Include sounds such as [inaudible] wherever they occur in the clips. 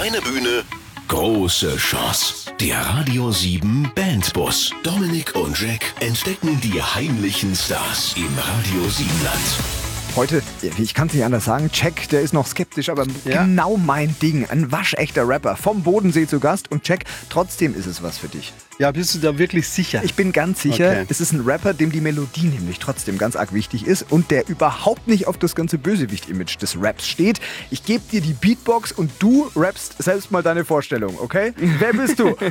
Kleine Bühne, große Chance. Der Radio 7 Bandbus. Dominik und Jack entdecken die heimlichen Stars im Radio 7 Land. Heute, ich kann es nicht anders sagen, Jack, der ist noch skeptisch, aber Ja. genau mein Ding. Ein waschechter Rapper vom Bodensee zu Gast. Und Jack, trotzdem ist es was für dich. Ja, bist du da wirklich sicher? Ich bin ganz sicher, Okay. es ist ein Rapper, dem die Melodie nämlich trotzdem ganz arg wichtig ist und der überhaupt nicht auf das ganze Bösewicht-Image des Raps steht. Ich gebe dir die Beatbox und du rappst selbst mal deine Vorstellung, okay? Wer bist du? [laughs]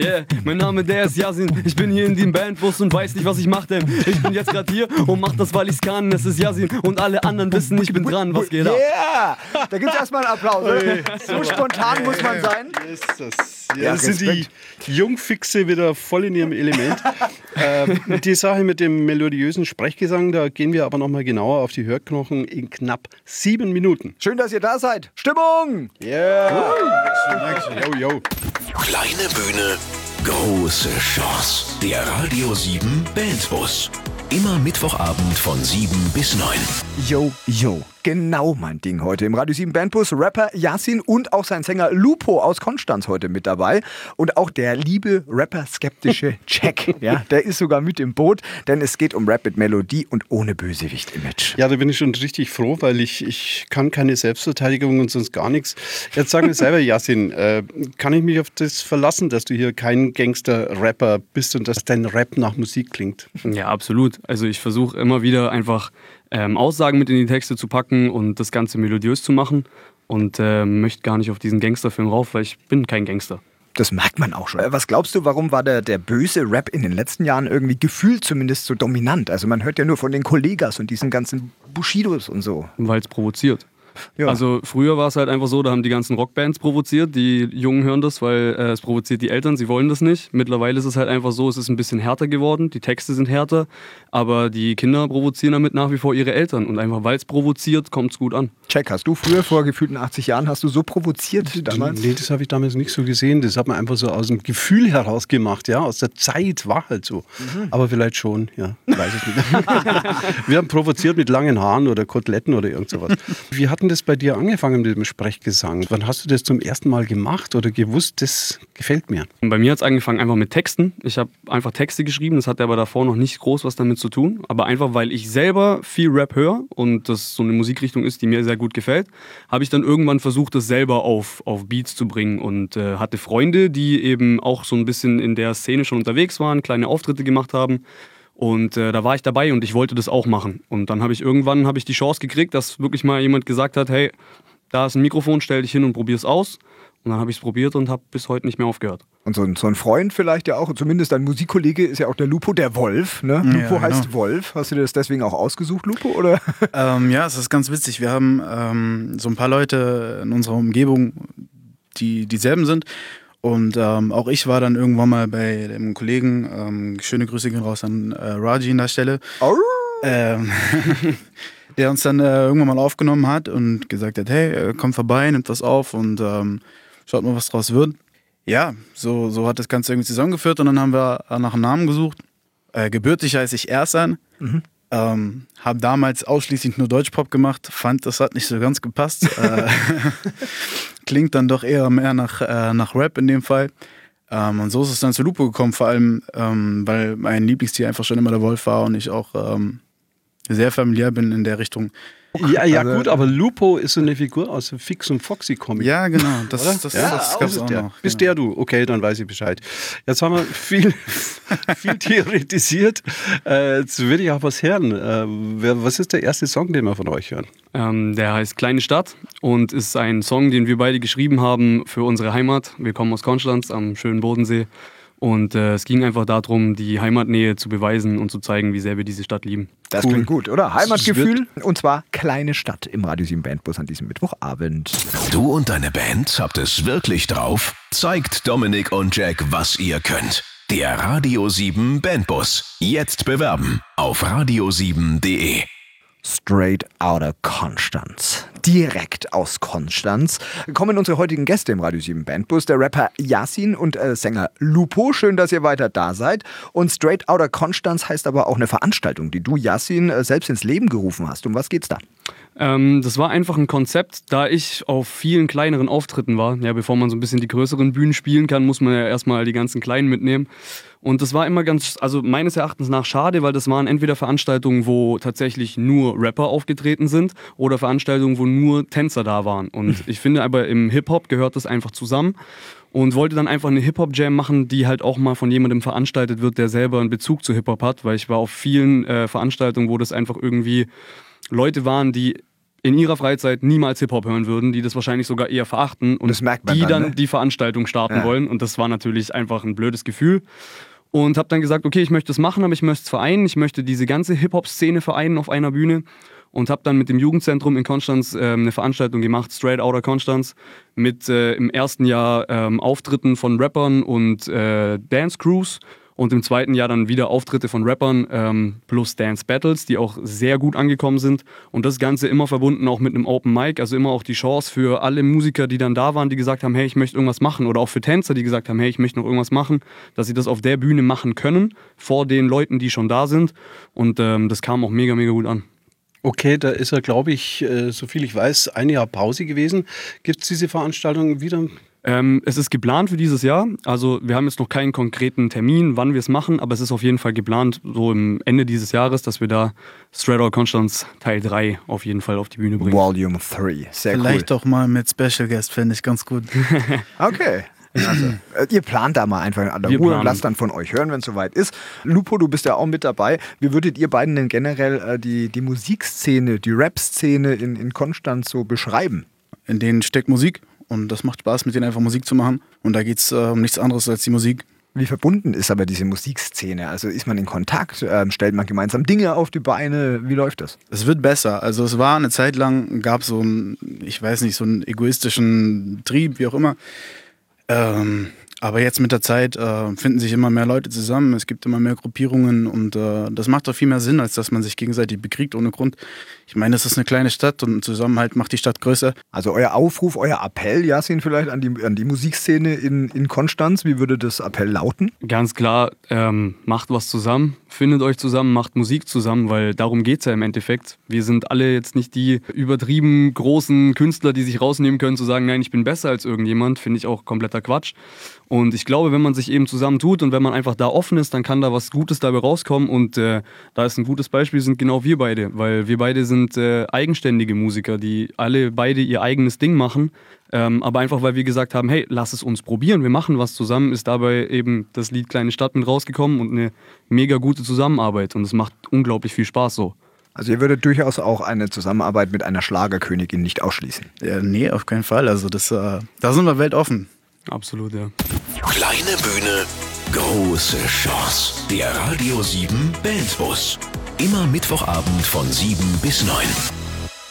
Yeah, mein Name der ist Yasin. Ich bin hier in dem Bandbus und weiß nicht, was ich mache, denn ich bin jetzt gerade hier und mach das, weil ich's kann. Es ist Yasin und alle anderen wissen, ich bin dran. Was geht ab? Yeah! Da gibt es erstmal einen Applaus. [laughs] So spontan muss man sein. Ist das. Ja, Ja, das sind die Jungfixe wieder voll in ihrem Element. [laughs] ähm, die Sache mit dem melodiösen Sprechgesang, da gehen wir aber nochmal genauer auf die Hörknochen in knapp sieben Minuten. Schön, dass ihr da seid. Stimmung! Yeah! Yo, yo. Kleine Bühne, große Chance. Der Radio 7 Bandbus. Immer Mittwochabend von 7 bis 9. Yo, yo. Genau mein Ding heute im Radio 7 Bandbus. Rapper Yasin und auch sein Sänger Lupo aus Konstanz heute mit dabei. Und auch der liebe Rapper-skeptische [laughs] Jack. Ja, der ist sogar mit im Boot, denn es geht um Rap mit Melodie und ohne Bösewicht-Image. Ja, da bin ich schon richtig froh, weil ich, ich kann keine Selbstverteidigung und sonst gar nichts. Jetzt sag mir [laughs] selber, Yasin, äh, kann ich mich auf das verlassen, dass du hier kein Gangster-Rapper bist und dass dein Rap nach Musik klingt? Ja, absolut. Also ich versuche immer wieder einfach ähm, Aussagen mit in die Texte zu packen und das Ganze melodiös zu machen. Und ähm, möchte gar nicht auf diesen Gangsterfilm rauf, weil ich bin kein Gangster. Das merkt man auch schon. Was glaubst du, warum war der, der böse Rap in den letzten Jahren irgendwie gefühlt zumindest so dominant? Also man hört ja nur von den Kollegas und diesen ganzen Bushidos und so. Weil es provoziert. Ja. Also früher war es halt einfach so, da haben die ganzen Rockbands provoziert, die Jungen hören das, weil äh, es provoziert die Eltern, sie wollen das nicht. Mittlerweile ist es halt einfach so, es ist ein bisschen härter geworden, die Texte sind härter, aber die Kinder provozieren damit nach wie vor ihre Eltern und einfach weil es provoziert, kommt es gut an. Check, hast du früher vor gefühlten 80 Jahren, hast du so provoziert damals? Nee, das habe ich damals nicht so gesehen. Das hat man einfach so aus dem Gefühl heraus gemacht, ja. Aus der Zeit war halt so. Aber vielleicht schon, ja. Weiß ich nicht. [laughs] Wir haben provoziert mit langen Haaren oder Koteletten oder irgend sowas. Wie hat denn das bei dir angefangen mit dem Sprechgesang? Wann hast du das zum ersten Mal gemacht oder gewusst, das gefällt mir? Bei mir hat es angefangen einfach mit Texten. Ich habe einfach Texte geschrieben, das hatte aber davor noch nicht groß was damit zu tun. Aber einfach, weil ich selber viel Rap höre und das so eine Musikrichtung ist, die mir sehr gut gefällt, habe ich dann irgendwann versucht, das selber auf, auf Beats zu bringen und äh, hatte Freunde, die eben auch so ein bisschen in der Szene schon unterwegs waren, kleine Auftritte gemacht haben. Und äh, da war ich dabei und ich wollte das auch machen. Und dann habe ich irgendwann habe ich die Chance gekriegt, dass wirklich mal jemand gesagt hat, hey, da ist ein Mikrofon, stell dich hin und probier's aus. Und dann habe ich es probiert und habe bis heute nicht mehr aufgehört. Und so ein, so ein Freund vielleicht ja auch, zumindest ein Musikkollege ist ja auch der Lupo, der Wolf. Ne? Lupo genau. heißt Wolf. Hast du dir das deswegen auch ausgesucht, Lupo? Oder? [laughs] Ähm, ja, es ist ganz witzig. Wir haben ähm, so ein paar Leute in unserer Umgebung, die dieselben sind. Und ähm, auch ich war dann irgendwann mal bei dem Kollegen, ähm, schöne Grüße gehen raus an äh, Raji an der Stelle, ähm, [laughs] der uns dann äh, irgendwann mal aufgenommen hat und gesagt hat, hey, äh, komm vorbei, nimmt das auf und ähm, schaut mal, was draus wird. Ja, so, so hat das Ganze irgendwie zusammengeführt und dann haben wir nach einem Namen gesucht. Äh, gebürtig heiße ich Ersan. Ähm, habe damals ausschließlich nur Deutschpop gemacht, fand, das hat nicht so ganz gepasst. äh, [laughs] [laughs] klingt dann doch eher mehr nach, äh, nach Rap in dem Fall. Ähm, und so ist es dann zu Lupo gekommen, vor allem, ähm, weil mein Lieblingstier einfach schon immer der Wolf war und ich auch ähm, sehr familiär bin in der Richtung. Ja, ja, Also- gut, aber Lupo ist so eine Figur aus dem Fix und Foxy Comic. Ja, genau, das, Oder? das, Ja, das gab's ist auch der. noch. Bist genau. der du? Okay, dann weiß ich Bescheid. Jetzt haben wir viel, [laughs] viel theoretisiert. Äh, jetzt will ich auch was hören. Äh, wer, was ist der erste Song, den wir von euch hören? Ähm, der heißt Kleine Stadt und ist ein Song, den wir beide geschrieben haben für unsere Heimat. Wir kommen aus Konstanz am schönen Bodensee. Und äh, es ging einfach darum, die Heimatnähe zu beweisen und zu zeigen, wie sehr wir diese Stadt lieben. Das Cool. klingt gut, oder? Heimatgefühl. Und zwar kleine Stadt im Radio 7 Bandbus an diesem Mittwochabend. Du und deine Band habt es wirklich drauf? Zeigt Dominik und Jack, was ihr könnt. Der Radio 7 Bandbus. Jetzt bewerben auf radio7.de. Straight Outta Konstanz. Direkt aus Konstanz kommen unsere heutigen Gäste im Radio 7 Bandbus, der Rapper Yasin und äh, Sänger Lupo. Schön, dass ihr weiter da seid. Und Straight Outta Konstanz heißt aber auch eine Veranstaltung, die du, Yasin, äh, selbst ins Leben gerufen hast. Um was geht's da? Ähm, das war einfach ein Konzept, da ich auf vielen kleineren Auftritten war. Ja, bevor man so ein bisschen die größeren Bühnen spielen kann, muss man ja erstmal die ganzen kleinen mitnehmen. Und das war immer ganz, also meines Erachtens nach schade, weil das waren entweder Veranstaltungen, wo tatsächlich nur Rapper aufgetreten sind oder Veranstaltungen, wo nur Tänzer da waren. Und [laughs] ich finde aber im Hip-Hop gehört das einfach zusammen und wollte dann einfach eine Hip-Hop-Jam machen, die halt auch mal von jemandem veranstaltet wird, der selber einen Bezug zu Hip-Hop hat, weil ich war auf vielen äh, Veranstaltungen, wo das einfach irgendwie Leute waren, die in ihrer Freizeit niemals Hip-Hop hören würden, die das wahrscheinlich sogar eher verachten und die dann, dann ne? die Veranstaltung starten Ja. wollen. Und das war natürlich einfach ein blödes Gefühl. Und habe dann gesagt, okay, ich möchte das machen, aber ich möchte es vereinen. Ich möchte diese ganze Hip-Hop-Szene vereinen auf einer Bühne. Und habe dann mit dem Jugendzentrum in Konstanz ähm, eine Veranstaltung gemacht, Straight Outta Konstanz, mit äh, im ersten Jahr ähm, Auftritten von Rappern und äh, Dance Crews und im zweiten Jahr dann wieder Auftritte von Rappern ähm, plus Dance Battles, die auch sehr gut angekommen sind. Und das Ganze immer verbunden auch mit einem Open Mic, also immer auch die Chance für alle Musiker, die dann da waren, die gesagt haben, hey, ich möchte irgendwas machen. Oder auch für Tänzer, die gesagt haben, hey, ich möchte noch irgendwas machen, dass sie das auf der Bühne machen können, vor den Leuten, die schon da sind. Und ähm, das kam auch mega, mega gut an. Okay, da ist er, glaube ich, äh, soviel ich weiß, ein Jahr Pause gewesen. Gibt es diese Veranstaltung wieder? Ähm, es ist geplant für dieses Jahr. Also wir haben jetzt noch keinen konkreten Termin, wann wir es machen, aber es ist auf jeden Fall geplant, so im Ende dieses Jahres, dass wir da Straight Outta Konstanz Teil 3 auf jeden Fall auf die Bühne bringen. Volume 3. Sehr Vielleicht doch mal mit Special Guest, fände ich ganz gut. cool. [laughs] Okay. Also, äh, ihr plant da mal einfach an der Ruhe und lasst dann von euch hören, wenn es soweit ist. Lupo, du bist ja auch mit dabei. Wie würdet ihr beiden denn generell äh, die, die Musikszene, die Rap-Szene in, in Konstanz so beschreiben? In denen steckt Musik und das macht Spaß, mit denen einfach Musik zu machen. Und da geht es äh, um nichts anderes als die Musik. Wie verbunden ist aber diese Musikszene? Also ist man in Kontakt? Ähm, stellt man gemeinsam Dinge auf die Beine? Wie läuft das? Es wird besser. Also es war eine Zeit lang, gab so einen, ich weiß nicht, so einen egoistischen Trieb, wie auch immer. Ähm, aber jetzt mit der Zeit äh, finden sich immer mehr Leute zusammen, es gibt immer mehr Gruppierungen und äh, das macht doch viel mehr Sinn, als dass man sich gegenseitig bekriegt ohne Grund. Ich meine, es ist eine kleine Stadt und ein Zusammenhalt macht die Stadt größer. Also euer Aufruf, euer Appell, Yasin, vielleicht an die, an die Musikszene in, in Konstanz. Wie würde das Appell lauten? Ganz klar, ähm, macht was zusammen, findet euch zusammen, macht Musik zusammen, weil darum geht es ja im Endeffekt. Wir sind alle jetzt nicht die übertrieben großen Künstler, die sich rausnehmen können, zu sagen, nein, ich bin besser als irgendjemand, finde ich auch kompletter Quatsch. Und ich glaube, wenn man sich eben zusammentut und wenn man einfach da offen ist, dann kann da was Gutes dabei rauskommen. Und äh, da ist ein gutes Beispiel, sind genau wir beide, weil wir beide sind äh, eigenständige Musiker, die alle beide ihr eigenes Ding machen. Ähm, aber einfach, weil wir gesagt haben, hey, lass es uns probieren, wir machen was zusammen, ist dabei eben das Lied Kleine Stadt mit rausgekommen und eine mega gute Zusammenarbeit. Und es macht unglaublich viel Spaß so. Also ihr würdet durchaus auch eine Zusammenarbeit mit einer Schlagerkönigin nicht ausschließen. Ja, nee, auf keinen Fall. Also das, äh, da sind wir weltoffen. Absolut, ja. Kleine Bühne, große Chance. Der Radio 7 Bandbus. Immer Mittwochabend von 7 bis 9.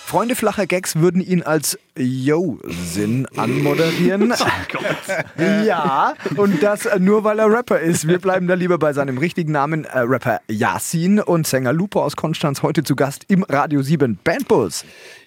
Freunde flacher Gags würden ihn als Yo-Sinn anmoderieren. [laughs] [laughs] ja, und das nur, weil er Rapper ist. Wir bleiben da lieber bei seinem richtigen Namen, äh, Rapper Yasin und Sänger Lupo aus Konstanz, heute zu Gast im Radio 7 Bandbus.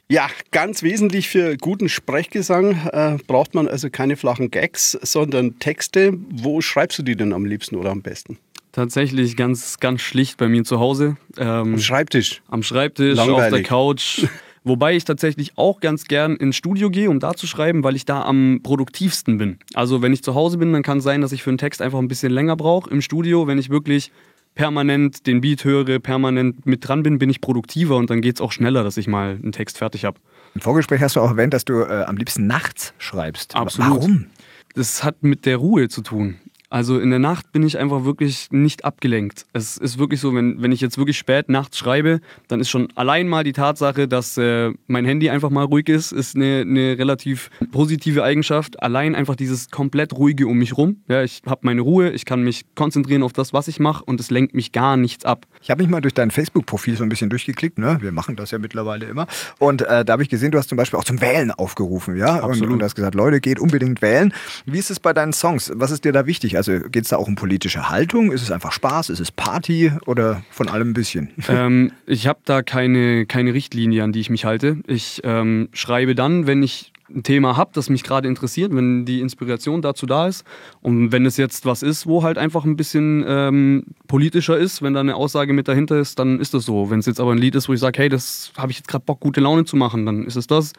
Ja, ganz wesentlich für guten Sprechgesang äh, braucht man also keine flachen Gags, sondern Texte. Wo schreibst du die denn am liebsten oder am besten? Tatsächlich ganz, ganz schlicht bei mir zu Hause. Ähm, Am Schreibtisch. am Schreibtisch, auf der Langweilig. Couch. [laughs] Wobei ich tatsächlich auch ganz gern ins Studio gehe, um da zu schreiben, weil ich da am produktivsten bin. Also wenn ich zu Hause bin, dann kann es sein, dass ich für einen Text einfach ein bisschen länger brauche. Im Studio, wenn ich wirklich permanent den Beat höre, permanent mit dran bin, bin ich produktiver und dann geht es auch schneller, dass ich mal einen Text fertig habe. Im Vorgespräch hast du auch erwähnt, dass du äh, am liebsten nachts schreibst. Absolut. Warum? Das hat mit der Ruhe zu tun. Also in der Nacht bin ich einfach wirklich nicht abgelenkt. Es ist wirklich so, wenn, wenn ich jetzt wirklich spät nachts schreibe, dann ist schon allein mal die Tatsache, dass äh, mein Handy einfach mal ruhig ist, ist eine, eine relativ positive Eigenschaft. Allein einfach dieses komplett ruhige um mich rum. Ja, ich habe meine Ruhe, ich kann mich konzentrieren auf das, was ich mache und es lenkt mich gar nichts ab. Ich habe mich mal durch dein Facebook-Profil so ein bisschen durchgeklickt. Ne? Wir machen das ja mittlerweile immer. Und äh, da habe ich gesehen, du hast zum Beispiel auch zum Wählen aufgerufen. ja, und, Absolut. und hast gesagt, Leute, geht unbedingt wählen. Wie ist es bei deinen Songs? Was ist dir da wichtig? Also geht es da auch um politische Haltung? Ist es einfach Spaß? Ist es Party? Oder von allem ein bisschen? [laughs] ähm, ich habe da keine, keine Richtlinie, an die ich mich halte. Ich ähm, schreibe dann, wenn ich ein Thema habe, das mich gerade interessiert, wenn die Inspiration dazu da ist. Und wenn es jetzt was ist, wo halt einfach ein bisschen ähm, politischer ist, wenn da eine Aussage mit dahinter ist, dann ist das so. Wenn es jetzt aber ein Lied ist, wo ich sage, hey, das habe ich jetzt gerade Bock, gute Laune zu machen, dann ist es das.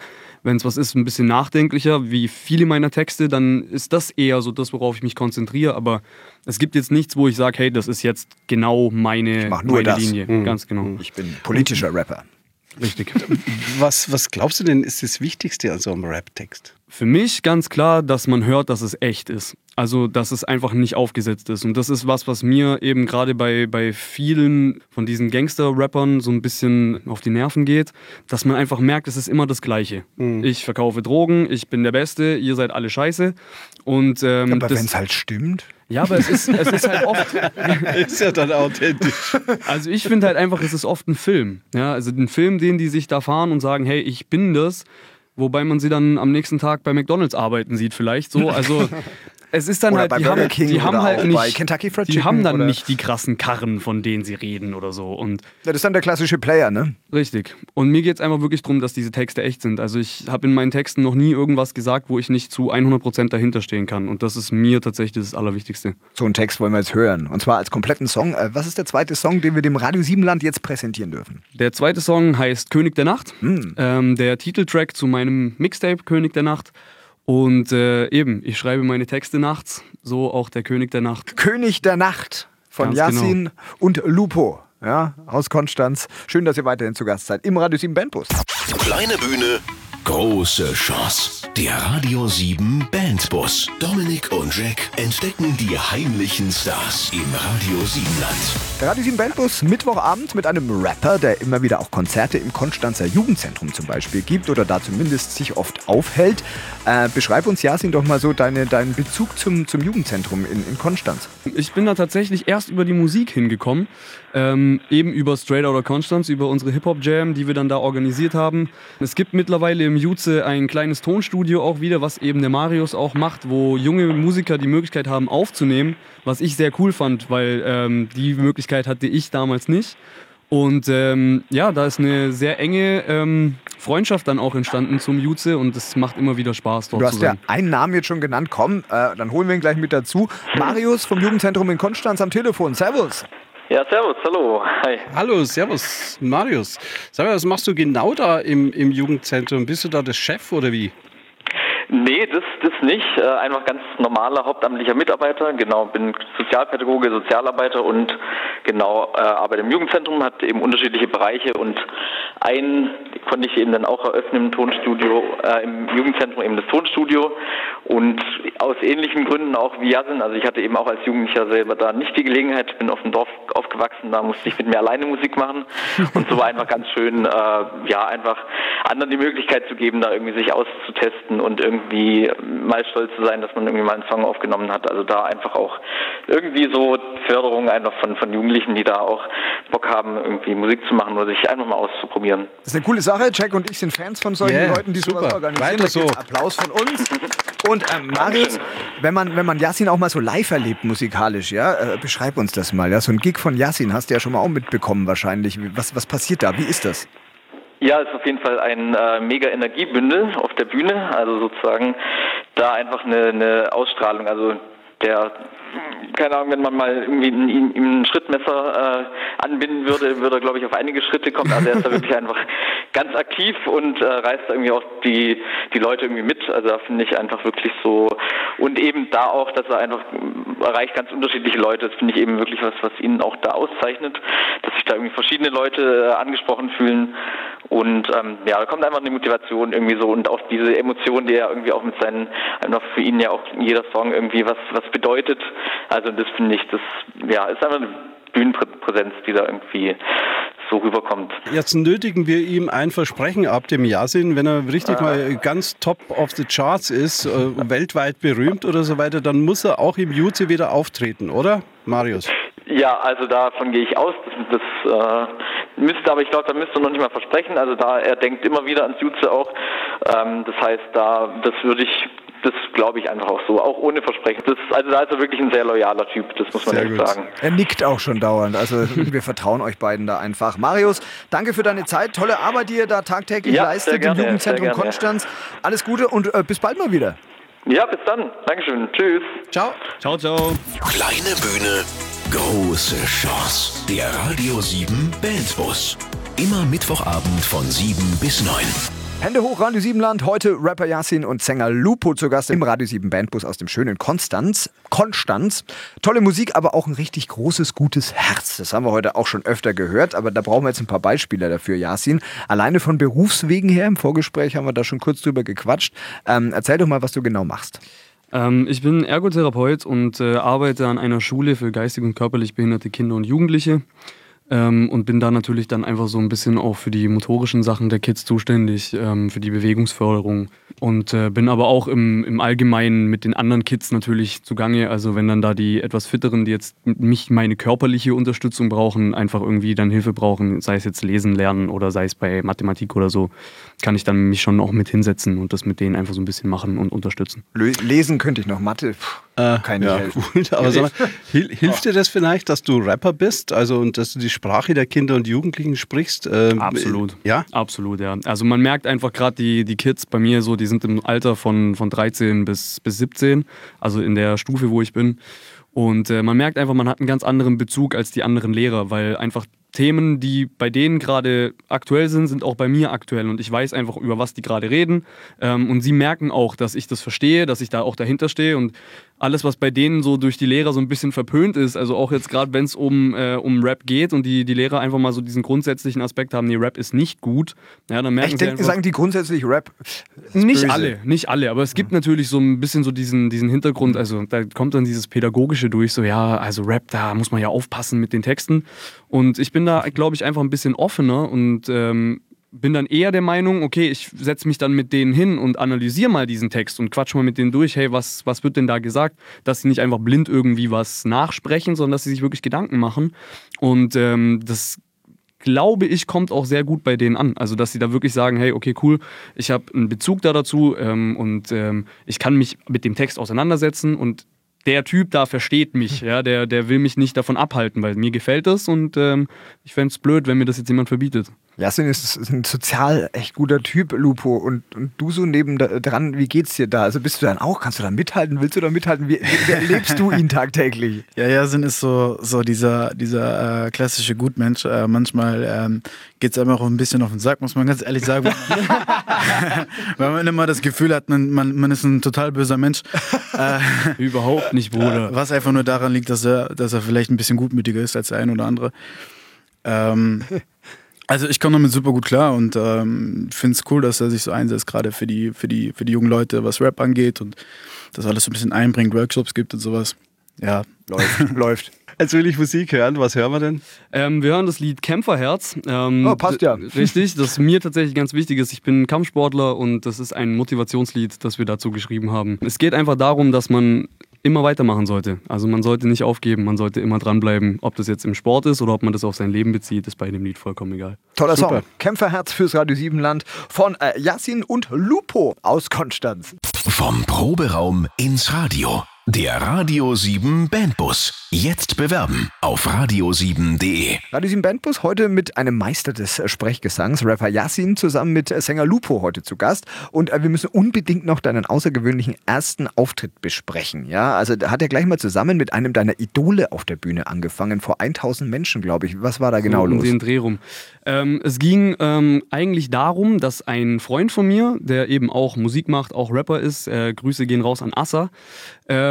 Wenn es was ist, ein bisschen nachdenklicher, wie viele meiner Texte, dann ist das eher so das, worauf ich mich konzentriere. Aber es gibt jetzt nichts, wo ich sage, hey, das ist jetzt genau meine, Ich mach nur meine das. Linie. Mhm. Ganz genau. Ich bin politischer Rapper. Richtig. [laughs] Was, was glaubst du denn, ist das Wichtigste an so einem Rap-Text? Für mich ganz klar, dass man hört, dass es echt ist. Also, dass es einfach nicht aufgesetzt ist. Und das ist was, was mir eben gerade bei, bei vielen von diesen Gangster-Rappern so ein bisschen auf die Nerven geht, dass man einfach merkt, es ist immer das Gleiche. Ich verkaufe Drogen, ich bin der Beste, ihr seid alle scheiße. Und, ähm, Aber wenn es halt stimmt. Ja, aber es ist, es ist halt [laughs] oft. ist ja dann authentisch. Also ich finde halt einfach, es ist oft ein Film. Ja, also ein Film, den die sich da fahren und sagen, hey, ich bin das, wobei man sie dann am nächsten Tag bei McDonalds arbeiten sieht vielleicht so. Also es ist dann Oder halt, bei die Burger haben, King die haben halt nicht, bei Kentucky Fried die Chicken haben dann oder- nicht die krassen Karren, von denen sie reden oder so. Und Das ist dann der klassische Player, ne? Richtig. Und mir geht es einfach wirklich darum, dass diese Texte echt sind. Also ich habe in meinen Texten noch nie irgendwas gesagt, wo ich nicht zu 100% dahinter stehen kann. Und das ist mir tatsächlich das Allerwichtigste. So einen Text wollen wir jetzt hören. Und zwar als kompletten Song. Äh, Was ist der zweite Song, den wir dem Radio Siebenland jetzt präsentieren dürfen? Der zweite Song heißt König der Nacht. Hm. Ähm, der Titeltrack zu meinem Mixtape König der Nacht. Und äh, eben, ich schreibe meine Texte nachts, so auch der König der Nacht. König der Nacht von Ganz Yassin und Lupo. Ja, aus Konstanz. Schön, dass ihr weiterhin zu Gast seid im Radio 7 Bandbus. Kleine Bühne, große Chance. Der Radio 7 Bandbus. Dominik und Jack entdecken die heimlichen Stars im Radio 7 Land. Der Radio 7 Bandbus Mittwochabend mit einem Rapper, der immer wieder auch Konzerte im Konstanzer Jugendzentrum zum Beispiel gibt oder da zumindest sich oft aufhält. Äh, beschreib uns, Yasin, doch mal so deine, deinen Bezug zum, zum Jugendzentrum in, in Konstanz. Ich bin da tatsächlich erst über die Musik hingekommen. Ähm, eben über Straight Outta Konstanz, über unsere Hip-Hop-Jam, die wir dann da organisiert haben. Es gibt mittlerweile im Jutze ein kleines Tonstudio auch wieder, was eben der Marius auch macht, wo junge Musiker die Möglichkeit haben aufzunehmen, was ich sehr cool fand, weil ähm, die Möglichkeit hatte ich damals nicht. Und ähm, ja, da ist eine sehr enge ähm, Freundschaft dann auch entstanden zum Jutze und es macht immer wieder Spaß dort Du zu hast ja einen Namen jetzt schon genannt. Komm, äh, dann holen wir ihn gleich mit dazu. Marius vom Jugendzentrum in Konstanz am Telefon. Servus. Ja, servus, hallo. Hi. Hallo, servus, Marius. Sag mal, was machst du genau da im, im Jugendzentrum? Bist du da der Chef oder wie? Nee, das, das nicht. Äh, einfach ganz normaler hauptamtlicher Mitarbeiter. Genau, bin Sozialpädagoge, Sozialarbeiter und genau äh, arbeite im Jugendzentrum, hat eben unterschiedliche Bereiche und einen konnte ich eben dann auch eröffnen im Tonstudio, äh, im Jugendzentrum eben das Tonstudio und aus ähnlichen Gründen auch wie Jasin. Also ich hatte eben auch als Jugendlicher selber da nicht die Gelegenheit, bin auf dem Dorf aufgewachsen, da musste ich mit mir alleine Musik machen und so war einfach ganz schön, äh, ja, einfach anderen die Möglichkeit zu geben, da irgendwie sich auszutesten und irgendwie mal stolz zu sein, dass man irgendwie mal einen Song aufgenommen hat. Also da einfach auch irgendwie so Förderung einfach von, von Jugendlichen, die da auch Bock haben, irgendwie Musik zu machen oder sich einfach mal auszuprobieren. Das ist eine coole Sache. Jack und ich sind Fans von solchen Yeah, Leuten, die sowas super. organisieren. Weiter so. Applaus von uns. Und ähm, Marius, wenn man, wenn man Yassin auch mal so live erlebt musikalisch, ja, äh, beschreib uns das mal. Ja, so ein Gig von Yassin hast du ja schon mal auch mitbekommen wahrscheinlich. Was, was passiert da? Wie ist das? Ja, ist auf jeden Fall ein äh, mega Energiebündel auf der Bühne. Also sozusagen da einfach eine, eine Ausstrahlung. Also der, keine Ahnung, wenn man mal irgendwie ihm ihm ein Schrittmesser äh, anbinden würde, würde er, glaube ich, auf einige Schritte kommen. Also er ist da [laughs] wirklich einfach ganz aktiv und äh, reißt irgendwie auch die, die Leute irgendwie mit. Also da finde ich einfach wirklich so und eben da auch, dass er einfach erreicht ganz unterschiedliche Leute. Das finde ich eben wirklich was, was ihn auch da auszeichnet, dass sich da irgendwie verschiedene Leute äh, angesprochen fühlen und ähm, ja, da kommt einfach eine Motivation irgendwie so und auch diese Emotion, die er irgendwie auch mit seinen, einfach für ihn ja auch jeder Song irgendwie was, was bedeutet. Also das finde ich, das ja, ist einfach eine Bühnenpräsenz, die da irgendwie so rüberkommt. Jetzt nötigen wir ihm ein Versprechen ab dem Yasin, wenn er richtig Ah. mal ganz top of the charts ist, äh, weltweit berühmt oder so weiter, dann muss er auch im Jutze wieder auftreten, oder, Marius? Ja, also davon gehe ich aus. Das, das äh, müsste, aber ich glaube, da müsste er noch nicht mal versprechen. Also da er denkt immer wieder ans Jutze auch. Ähm, das heißt, da das würde ich das glaube ich einfach auch so, auch ohne Versprechen. Das, also da ist er wirklich ein sehr loyaler Typ, das muss man Sehr echt gut. sagen. Er nickt auch schon dauernd. Also [laughs] wir vertrauen euch beiden da einfach. Marius, danke für deine Zeit. Tolle Arbeit, die ihr da tagtäglich Ja, leistet gerne, im Jugendzentrum gerne. Konstanz. Alles Gute und äh, bis bald mal wieder. Ja, bis dann. Dankeschön. Tschüss. Ciao. Ciao, ciao. Kleine Bühne, große Chance. Der Radio 7 Bandbus. Immer Mittwochabend von 7 bis 9. Hände hoch, Radio 7 Land. Heute Rapper Yasin und Sänger Lupo zu Gast im Radio 7 Bandbus aus dem schönen Konstanz. Konstanz. Tolle Musik, aber auch ein richtig großes, gutes Herz. Das haben wir heute auch schon öfter gehört, aber da brauchen wir jetzt ein paar Beispiele dafür, Yasin. Alleine von Berufswegen her, im Vorgespräch haben wir da schon kurz drüber gequatscht. Ähm, erzähl doch mal, was du genau machst. Ähm, ich bin Ergotherapeut und äh, arbeite an einer Schule für geistig und körperlich behinderte Kinder und Jugendliche. Ähm, und bin da natürlich dann einfach so ein bisschen auch für die motorischen Sachen der Kids zuständig, ähm, für die Bewegungsförderung. Und äh, bin aber auch im, im Allgemeinen mit den anderen Kids natürlich zugange. Also wenn dann da die etwas fitteren, die jetzt mich meine körperliche Unterstützung brauchen, einfach irgendwie dann Hilfe brauchen, sei es jetzt lesen lernen oder sei es bei Mathematik oder so, kann ich dann mich schon auch mit hinsetzen und das mit denen einfach so ein bisschen machen und unterstützen. Lesen könnte ich noch, Mathe pff, kann nicht ja, helfen. gut, aber sag mal, [laughs] hil hilft dir das vielleicht, dass du Rapper bist, also und dass du die Sprache der Kinder und Jugendlichen sprichst? Ähm, Absolut. Ja? Absolut, ja. Also man merkt einfach gerade die, die Kids bei mir so, die sind im Alter von, von 13 bis, bis 17, also in der Stufe, wo ich bin. Und äh, man merkt einfach, man hat einen ganz anderen Bezug als die anderen Lehrer, weil einfach Themen, die bei denen gerade aktuell sind, sind auch bei mir aktuell. Und ich weiß einfach, über was die gerade reden. Ähm, und sie merken auch, dass ich das verstehe, dass ich da auch dahinter stehe. Und alles, was bei denen so durch die Lehrer so ein bisschen verpönt ist, also auch jetzt gerade, wenn es um, äh, um Rap geht und die, die Lehrer einfach mal so diesen grundsätzlichen Aspekt haben, nee, Rap ist nicht gut, ja, dann merken Ich sie denke, einfach, sagen die grundsätzlich Rap. nicht böse. alle, nicht alle, aber es gibt natürlich so ein bisschen so diesen, diesen Hintergrund, also da kommt dann dieses Pädagogische durch, so ja, also Rap, da muss man ja aufpassen mit den Texten. Und ich bin da, glaube ich, einfach ein bisschen offener und ähm, bin dann eher der Meinung, okay, ich setze mich dann mit denen hin und analysiere mal diesen Text und quatsch mal mit denen durch, hey, was, was wird denn da gesagt? Dass sie nicht einfach blind irgendwie was nachsprechen, sondern dass sie sich wirklich Gedanken machen. Und ähm, das glaube ich, kommt auch sehr gut bei denen an. Also, dass sie da wirklich sagen, hey, okay, cool, ich habe einen Bezug da dazu ähm, und ähm, ich kann mich mit dem Text auseinandersetzen und der Typ da versteht mich, ja, der, der will mich nicht davon abhalten, weil mir gefällt das und ähm, ich fände es blöd, wenn mir das jetzt jemand verbietet. Jasin ist ein sozial echt guter Typ, Lupo. Und, und du so nebendran, wie geht's dir da? Also bist du dann auch, kannst du da mithalten? Willst du da mithalten? Wie, wie erlebst du ihn tagtäglich? [laughs] Ja, Yasin ist so, so dieser, dieser äh, klassische Gutmensch. Äh, manchmal ähm, geht es einem auch ein bisschen auf den Sack, muss man ganz ehrlich sagen. [laughs] Weil man immer das Gefühl hat, man, man, man ist ein total böser Mensch. Äh, [laughs] Überhaupt nicht, Bruder. was einfach nur daran liegt, dass er, dass er vielleicht ein bisschen gutmütiger ist als der ein oder andere. Ähm, also ich komme damit super gut klar und ähm, finde es cool, dass er sich so einsetzt, gerade für die, für, die, für die jungen Leute, was Rap angeht und das alles so ein bisschen einbringt, Workshops gibt und sowas. Ja, Läuft, [laughs] läuft. Jetzt will ich Musik hören. Was hören wir denn? Ähm, wir hören das Lied Kämpferherz. Ähm, Oh, passt ja. [laughs] Richtig, das mir tatsächlich ganz wichtig ist. Ich bin Kampfsportler und das ist ein Motivationslied, das wir dazu geschrieben haben. Es geht einfach darum, dass man immer weitermachen sollte. Also man sollte nicht aufgeben, man sollte immer dranbleiben. Ob das jetzt im Sport ist oder ob man das auf sein Leben bezieht, ist bei dem Lied vollkommen egal. Toller Super. Song. Kämpferherz fürs Radio 7 Land von äh, Yasin und Lupo aus Konstanz. Vom Proberaum ins Radio. Der Radio 7 Bandbus. Jetzt bewerben auf radio7.de. Radio 7 Bandbus heute mit einem Meister des äh, Sprechgesangs, Rapper Yasin, zusammen mit äh, Sänger Lupo heute zu Gast. Und äh, wir müssen unbedingt noch deinen außergewöhnlichen ersten Auftritt besprechen. Ja, also da hat er gleich mal zusammen mit einem deiner Idole auf der Bühne angefangen, vor 1000 Menschen, glaube ich. Was war da genau so um los? den Dreh rum. Ähm, es ging ähm, eigentlich darum, dass ein Freund von mir, der eben auch Musik macht, auch Rapper ist, äh, Grüße gehen raus an Assa,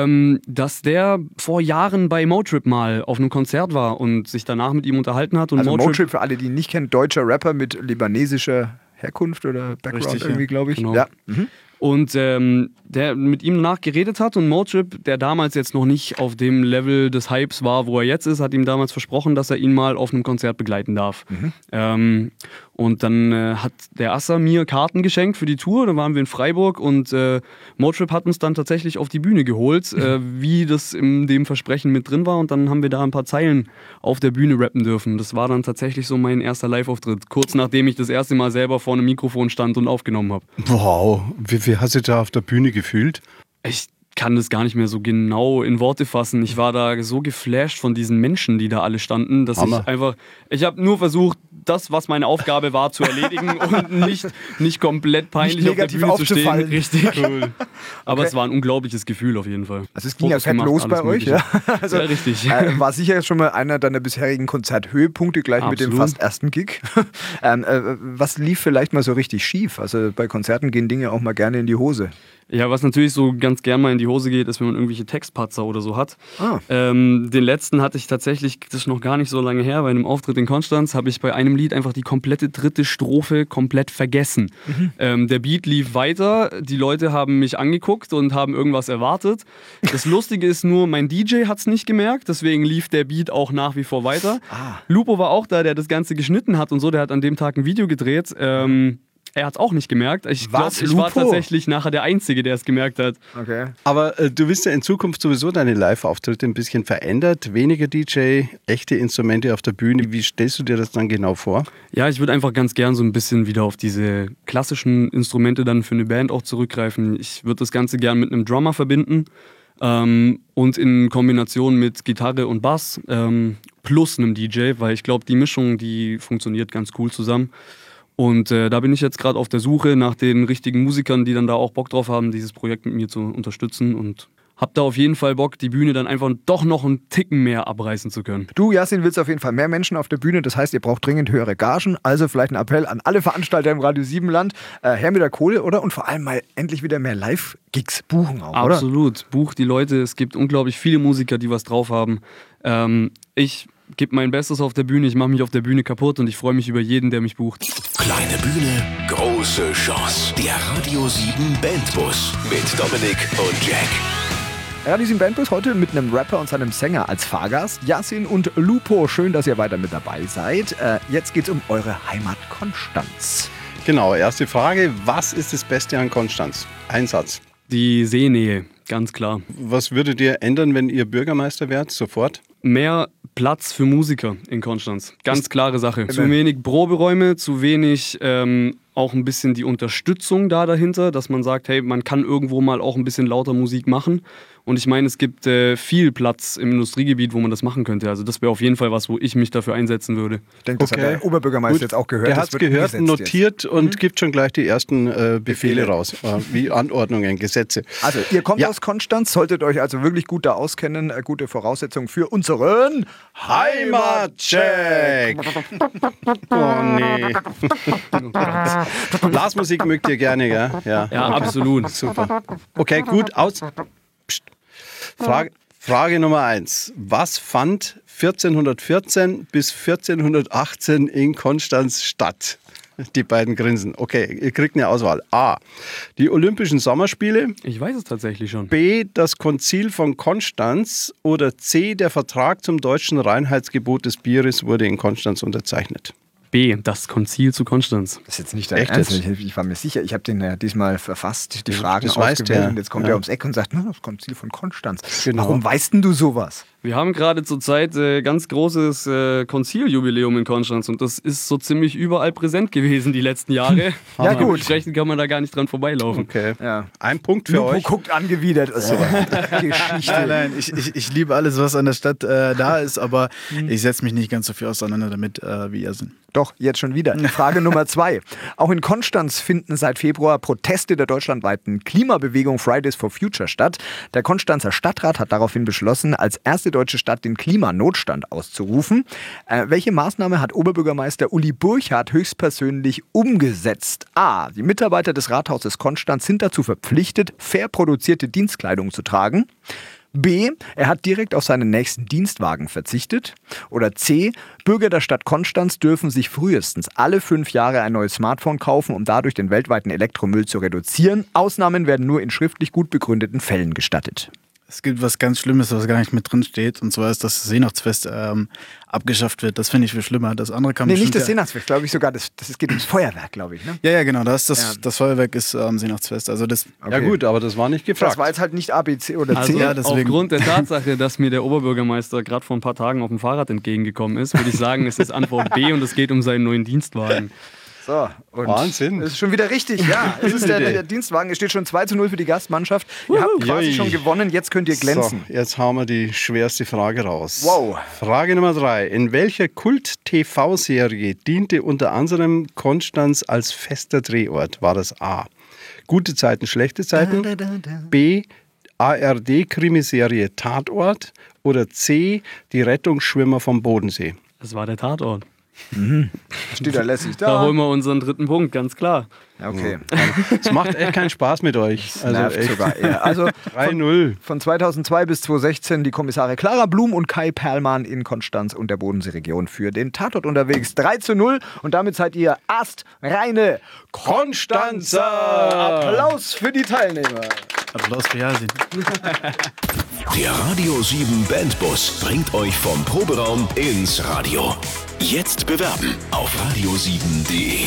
ähm, dass der vor Jahren bei Motrip mal auf einem Konzert war und sich danach mit ihm unterhalten hat. Und Also Motrip, Motrip, für alle, die ihn nicht kennen, deutscher Rapper mit libanesischer Herkunft oder Background Richtig, ja. irgendwie, glaube ich. Genau. Ja. Mhm. Und ähm, der mit ihm danach geredet hat und Motrip, der damals jetzt noch nicht auf dem Level des Hypes war, wo er jetzt ist, hat ihm damals versprochen, dass er ihn mal auf einem Konzert begleiten darf. Ähm, und dann äh, hat der Assa mir Karten geschenkt für die Tour. Da waren wir in Freiburg und äh, Motrip hat uns dann tatsächlich auf die Bühne geholt, äh, wie das in dem Versprechen mit drin war. Und dann haben wir da ein paar Zeilen auf der Bühne rappen dürfen. Das war dann tatsächlich so mein erster Live-Auftritt, kurz nachdem ich das erste Mal selber vor einem Mikrofon stand und aufgenommen habe. Wow, wie, wie Wie hast du dich da auf der Bühne gefühlt? Ich kann das gar nicht mehr so genau in Worte fassen. Ich war da so geflasht von diesen Menschen, die da alle standen, dass Hammer. ich einfach, ich habe nur versucht, das, was meine Aufgabe war, zu erledigen [laughs] und nicht, nicht komplett peinlich Nicht auf der negativ Bühne zu stehen. aufzufallen. Richtig. Cool. Aber Okay. es war ein unglaubliches Gefühl auf jeden Fall. Also es ging ja Fotos fett gemacht, los bei euch, ja. [laughs] Also, ja, richtig. Äh, war sicher jetzt schon mal einer deiner bisherigen Konzerthöhepunkte, gleich mit dem Absolut. fast ersten Gig. [laughs] ähm, äh, was lief vielleicht mal so richtig schief? Also bei Konzerten gehen Dinge auch mal gerne in die Hose. Ja, was natürlich so ganz gern mal in die Hose geht, ist, wenn man irgendwelche Textpatzer oder so hat. Ah. Ähm, den letzten hatte ich tatsächlich, das ist noch gar nicht so lange her, bei einem Auftritt in Konstanz habe ich bei einem Lied einfach die komplette dritte Strophe komplett vergessen. Ähm, der Beat lief weiter, die Leute haben mich angeguckt und haben irgendwas erwartet. Das Lustige ist nur, mein DJ hat es nicht gemerkt, deswegen lief der Beat auch nach wie vor weiter. Lupo war auch da, der das Ganze geschnitten hat und so, der hat an dem Tag ein Video gedreht. Ähm, er hat es auch nicht gemerkt. Ich glaube, ich war tatsächlich nachher der Einzige, der es gemerkt hat. Okay. Aber äh, du wirst ja in Zukunft sowieso deine Live-Auftritte ein bisschen verändert. Weniger DJ, echte Instrumente auf der Bühne. Wie stellst du dir das dann genau vor? Ja, ich würde einfach ganz gern so ein bisschen wieder auf diese klassischen Instrumente dann für eine Band auch zurückgreifen. Ich würde das Ganze gern mit einem Drummer verbinden ähm, und in Kombination mit Gitarre und Bass ähm, plus einem DJ, weil ich glaube, die Mischung, die funktioniert ganz cool zusammen. Und äh, da bin ich jetzt gerade auf der Suche nach den richtigen Musikern, die dann da auch Bock drauf haben, dieses Projekt mit mir zu unterstützen und hab da auf jeden Fall Bock, die Bühne dann einfach doch noch einen Ticken mehr abreißen zu können. Du, Jasin, willst auf jeden Fall mehr Menschen auf der Bühne. Das heißt, ihr braucht dringend höhere Gagen. Also vielleicht ein Appell an alle Veranstalter im Radio 7 Land. Äh, her mit der Kohle, oder? Und vor allem mal endlich wieder mehr Live-Gigs buchen auch, oder? Absolut. Buch die Leute. Es gibt unglaublich viele Musiker, die was drauf haben. Ähm, ich gebe mein Bestes auf der Bühne. Ich mache mich auf der Bühne kaputt und ich freue mich über jeden, der mich bucht. Kleine Bühne, große Chance. Der Radio 7 Bandbus mit Dominik und Jack. Radio 7 Bandbus heute mit einem Rapper und seinem Sänger als Fahrgast. Yasin und Lupo, schön, dass ihr weiter mit dabei seid. Äh, jetzt geht's um eure Heimat Konstanz. Genau, erste Frage. Was ist das Beste an Konstanz? Ein Satz. Die Seenähe, ganz klar. Was würdet ihr ändern, wenn ihr Bürgermeister wärt? Sofort? Mehr Platz für Musiker in Konstanz. Ganz klare Sache. Zu wenig Proberäume, zu wenig ähm, auch ein bisschen die Unterstützung da dahinter, dass man sagt, hey, man kann irgendwo mal auch ein bisschen lauter Musik machen. Und ich meine, es gibt äh, viel Platz im Industriegebiet, wo man das machen könnte. Also das wäre auf jeden Fall was, wo ich mich dafür einsetzen würde. Ich denke, das Okay. hat der Oberbürgermeister Gut. jetzt auch gehört. Der hat es gehört, notiert und Mhm. gibt schon gleich die ersten äh, Befehle raus, äh, wie Anordnungen, Gesetze. Jetzt. Also, ihr kommt Ja. aus Konstanz, solltet euch also wirklich gut da auskennen. Äh, gute Voraussetzungen für unseren Heimatcheck! Oh nee. [laughs] Blasmusik mögt ihr gerne, gell? Ja, Ja, absolut. super. Okay, gut, aus. Psst. Frage, Frage Nummer eins. Was fand 1414 bis 1418 in Konstanz statt? Die beiden Grinsen. Okay, ihr kriegt eine Auswahl. A. Die Olympischen Sommerspiele. Ich weiß es tatsächlich schon. B. Das Konzil von Konstanz. Oder C. Der Vertrag zum deutschen Reinheitsgebot des Bieres wurde in Konstanz unterzeichnet. B. Das Konzil zu Konstanz. Das ist jetzt nicht dein Echt Ernst. Ich, ich war mir sicher, ich habe den ja diesmal verfasst, die Fragen das ausgewählt ja. und jetzt kommt Ja. er ums Eck und sagt, das Konzil von Konstanz. Genau. Warum weißt denn du sowas? Wir haben gerade zurzeit äh, ganz großes äh, Konziljubiläum in Konstanz und das ist so ziemlich überall präsent gewesen die letzten Jahre. [laughs] Ja, gut. Dementsprechend kann man da gar nicht dran vorbeilaufen. Okay. Ja. Ein Punkt für Lupo euch. guckt angewidert. Also, [laughs] [laughs] Geschichte. Nein, nein, ich, ich, ich liebe alles, was an der Stadt äh, da ist, aber Mhm. ich setze mich nicht ganz so viel auseinander damit, äh, wie ihr sind. Doch, jetzt schon wieder. Frage Nummer zwei. Auch in Konstanz finden seit Februar Proteste der deutschlandweiten Klimabewegung Fridays for Future statt. Der Konstanzer Stadtrat hat daraufhin beschlossen, als erste deutsche Stadt den Klimanotstand auszurufen. Äh, welche Maßnahme hat Oberbürgermeister Uli Burchardt höchstpersönlich umgesetzt? A. Die Mitarbeiter des Rathauses Konstanz sind dazu verpflichtet, fair produzierte Dienstkleidung zu tragen. B. Er hat direkt auf seinen nächsten Dienstwagen verzichtet. Oder C. Bürger der Stadt Konstanz dürfen sich frühestens alle fünf Jahre ein neues Smartphone kaufen, um dadurch den weltweiten Elektromüll zu reduzieren. Ausnahmen werden nur in schriftlich gut begründeten Fällen gestattet. Es gibt was ganz Schlimmes, was gar nicht mit drin steht, und zwar ist, dass das Seenachtsfest ähm, abgeschafft wird. Das finde ich viel schlimmer. Das andere kann Nee, nicht das Seenachtsfest, glaube ich sogar. Das, das, es geht ums Feuerwerk, glaube ich. Ne? Ja, ja, genau. Das, das, Ja. das Feuerwerk ist am Seenachtsfest. Also das, Ja gut, aber das war nicht gefragt. Das war jetzt halt nicht A, B, C oder Also C. Ja, deswegen. aufgrund der Tatsache, dass mir der Oberbürgermeister gerade vor ein paar Tagen auf dem Fahrrad entgegengekommen ist, würde ich sagen, es ist Antwort B und es geht um seinen neuen Dienstwagen. So, und Wahnsinn. Es ist schon wieder richtig, ja. [laughs] Es ist der, der Dienstwagen. Es steht schon 2 zu 0 für die Gastmannschaft. Ihr habt quasi Jui. schon gewonnen, jetzt könnt ihr glänzen. So, jetzt hauen wir die schwerste Frage raus. Wow. Frage Nummer drei. In welcher Kult-TV-Serie diente unter anderem Konstanz als fester Drehort? War das A. Gute Zeiten, schlechte Zeiten? B. ARD-Krimiserie Tatort? Oder C. Die Rettungsschwimmer vom Bodensee? Das war der Tatort. Steht da lässig Da da. holen wir unseren dritten Punkt, ganz klar. Okay. Es macht echt keinen Spaß mit euch. Also Nervt echt. sogar eher. Also 3-0. [laughs] von 2002 bis 2016 die Kommissare Clara Blum und Kai Perlmann in Konstanz und der Bodenseeregion für den Tatort unterwegs. 3 zu 0 und damit seid ihr astreine Konstanzer. Applaus für die Teilnehmer. Applaus für Yasin. [laughs] Der Radio 7 Bandbus bringt euch vom Proberaum ins Radio. Jetzt bewerben auf radio7.de.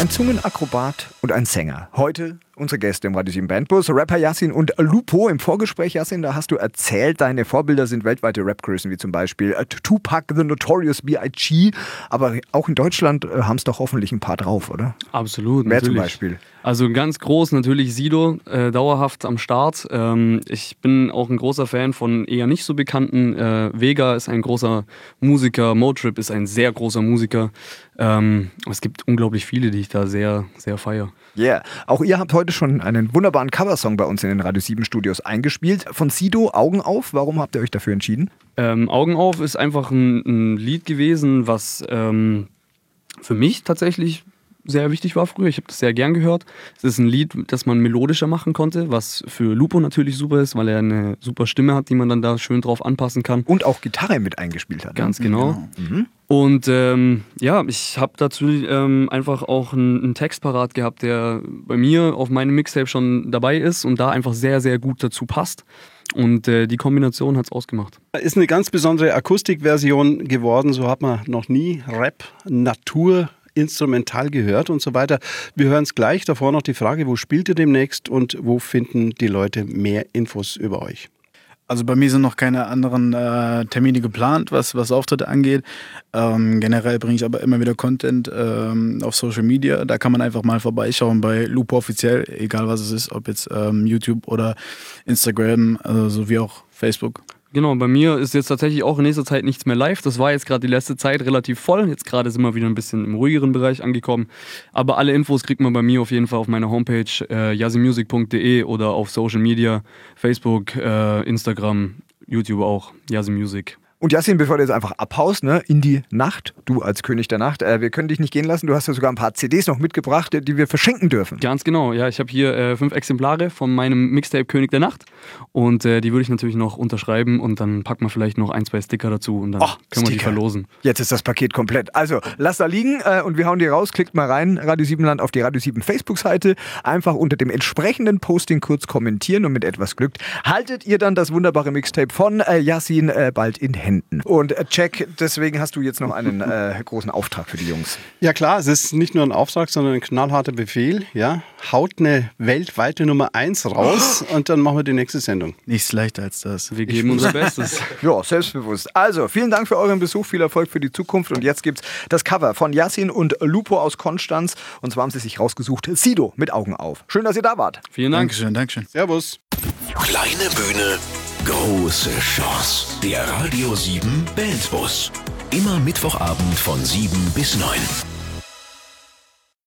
Ein Zungenakrobat und ein Sänger. Heute unsere Gäste im Radio 7 Bandbus, Rapper Yassin und Lupo. Im Vorgespräch, Yassin, da hast du erzählt, deine Vorbilder sind weltweite Rapgrößen, wie zum Beispiel äh, Tupac, The Notorious B.I.G. Aber auch in Deutschland äh, haben es doch hoffentlich ein paar drauf, oder? Absolut. Wer zum. Beispiel? Also ganz groß natürlich Sido, äh, dauerhaft am Start. Ähm, ich bin auch ein großer Fan von eher nicht so bekannten. Äh, Vega ist ein großer Musiker, Motrip ist ein sehr großer Musiker. Ähm, es gibt unglaublich viele, die ich da sehr, sehr feiere. Yeah. Auch ihr habt heute schon einen wunderbaren Coversong bei uns in den Radio 7 Studios eingespielt. Von Sido, Augen auf. Warum habt ihr euch dafür entschieden? Ähm, Augen auf ist einfach ein, ein Lied gewesen, was ähm, für mich tatsächlich sehr wichtig war früher. Ich habe das sehr gern gehört. Es ist ein Lied, das man melodischer machen konnte, was für Lupo natürlich super ist, weil er eine super Stimme hat, die man dann da schön drauf anpassen kann. Und auch Gitarre mit eingespielt hat. ne? Ganz genau. Und ähm, ja, ich habe dazu ähm, einfach auch einen, einen Text parat gehabt, der bei mir auf meinem Mixtape schon dabei ist und da einfach sehr, sehr gut dazu passt. Und äh, die Kombination hat es ausgemacht. Ist eine ganz besondere Akustikversion geworden. So hat man noch nie Rap, Natur, instrumental gehört und so weiter. Wir hören es gleich. Davor noch die Frage, wo spielt ihr demnächst und wo finden die Leute mehr Infos über euch? Also bei mir sind noch keine anderen äh, Termine geplant, was, was Auftritte angeht. Ähm, generell bringe ich aber immer wieder Content ähm, auf Social Media. Da kann man einfach mal vorbeischauen bei Lupo offiziell, egal was es ist, ob jetzt ähm, YouTube oder Instagram, also sowie auch Facebook. Genau, bei mir ist jetzt tatsächlich auch in nächster Zeit nichts mehr live. Das war jetzt gerade die letzte Zeit relativ voll. Jetzt gerade sind wir wieder ein bisschen im ruhigeren Bereich angekommen. Aber alle Infos kriegt man bei mir auf jeden Fall auf meiner Homepage äh, yasimusic.de oder auf Social Media, Facebook, äh, Instagram, YouTube auch, Yasimusic. Und Yassin, bevor du jetzt einfach abhaust, ne, in die Nacht, du als König der Nacht, äh, wir können dich nicht gehen lassen. Du hast ja sogar ein paar CDs noch mitgebracht, die wir verschenken dürfen. Ganz genau, ja, ich habe hier äh, fünf Exemplare von meinem Mixtape König der Nacht und äh, die würde ich natürlich noch unterschreiben und dann packen wir vielleicht noch ein, zwei Sticker dazu und dann Oh, können wir die Sticker. verlosen. Jetzt ist das Paket komplett. Also, lass da liegen äh, und wir hauen die raus. Klickt mal rein, Radio 7 Land auf die Radio 7 Facebook-Seite. Einfach unter dem entsprechenden Posting kurz kommentieren und mit etwas Glück haltet ihr dann das wunderbare Mixtape von äh, Yassin äh, bald in Händen. Und äh, Jack, deswegen hast du jetzt noch einen äh, großen Auftrag für die Jungs. Ja klar, es ist nicht nur ein Auftrag, sondern ein knallharter Befehl. Ja, haut eine weltweite Nummer 1 raus [gasps] und dann machen wir die nächste Sendung. Nichts leichter als das. Wir geben unser [laughs] Bestes. Ja, selbstbewusst. Also, vielen Dank für euren Besuch, viel Erfolg für die Zukunft. Und jetzt gibt's das Cover von Yassin und Lupo aus Konstanz. Und zwar haben sie sich rausgesucht, Sido mit Augen auf. Schön, dass ihr da wart. Vielen Dank. Dankeschön, Dankeschön. Servus. Kleine Bühne, große Chance. Der Radio 7 Bandbus. Immer Mittwochabend von 7 bis 9.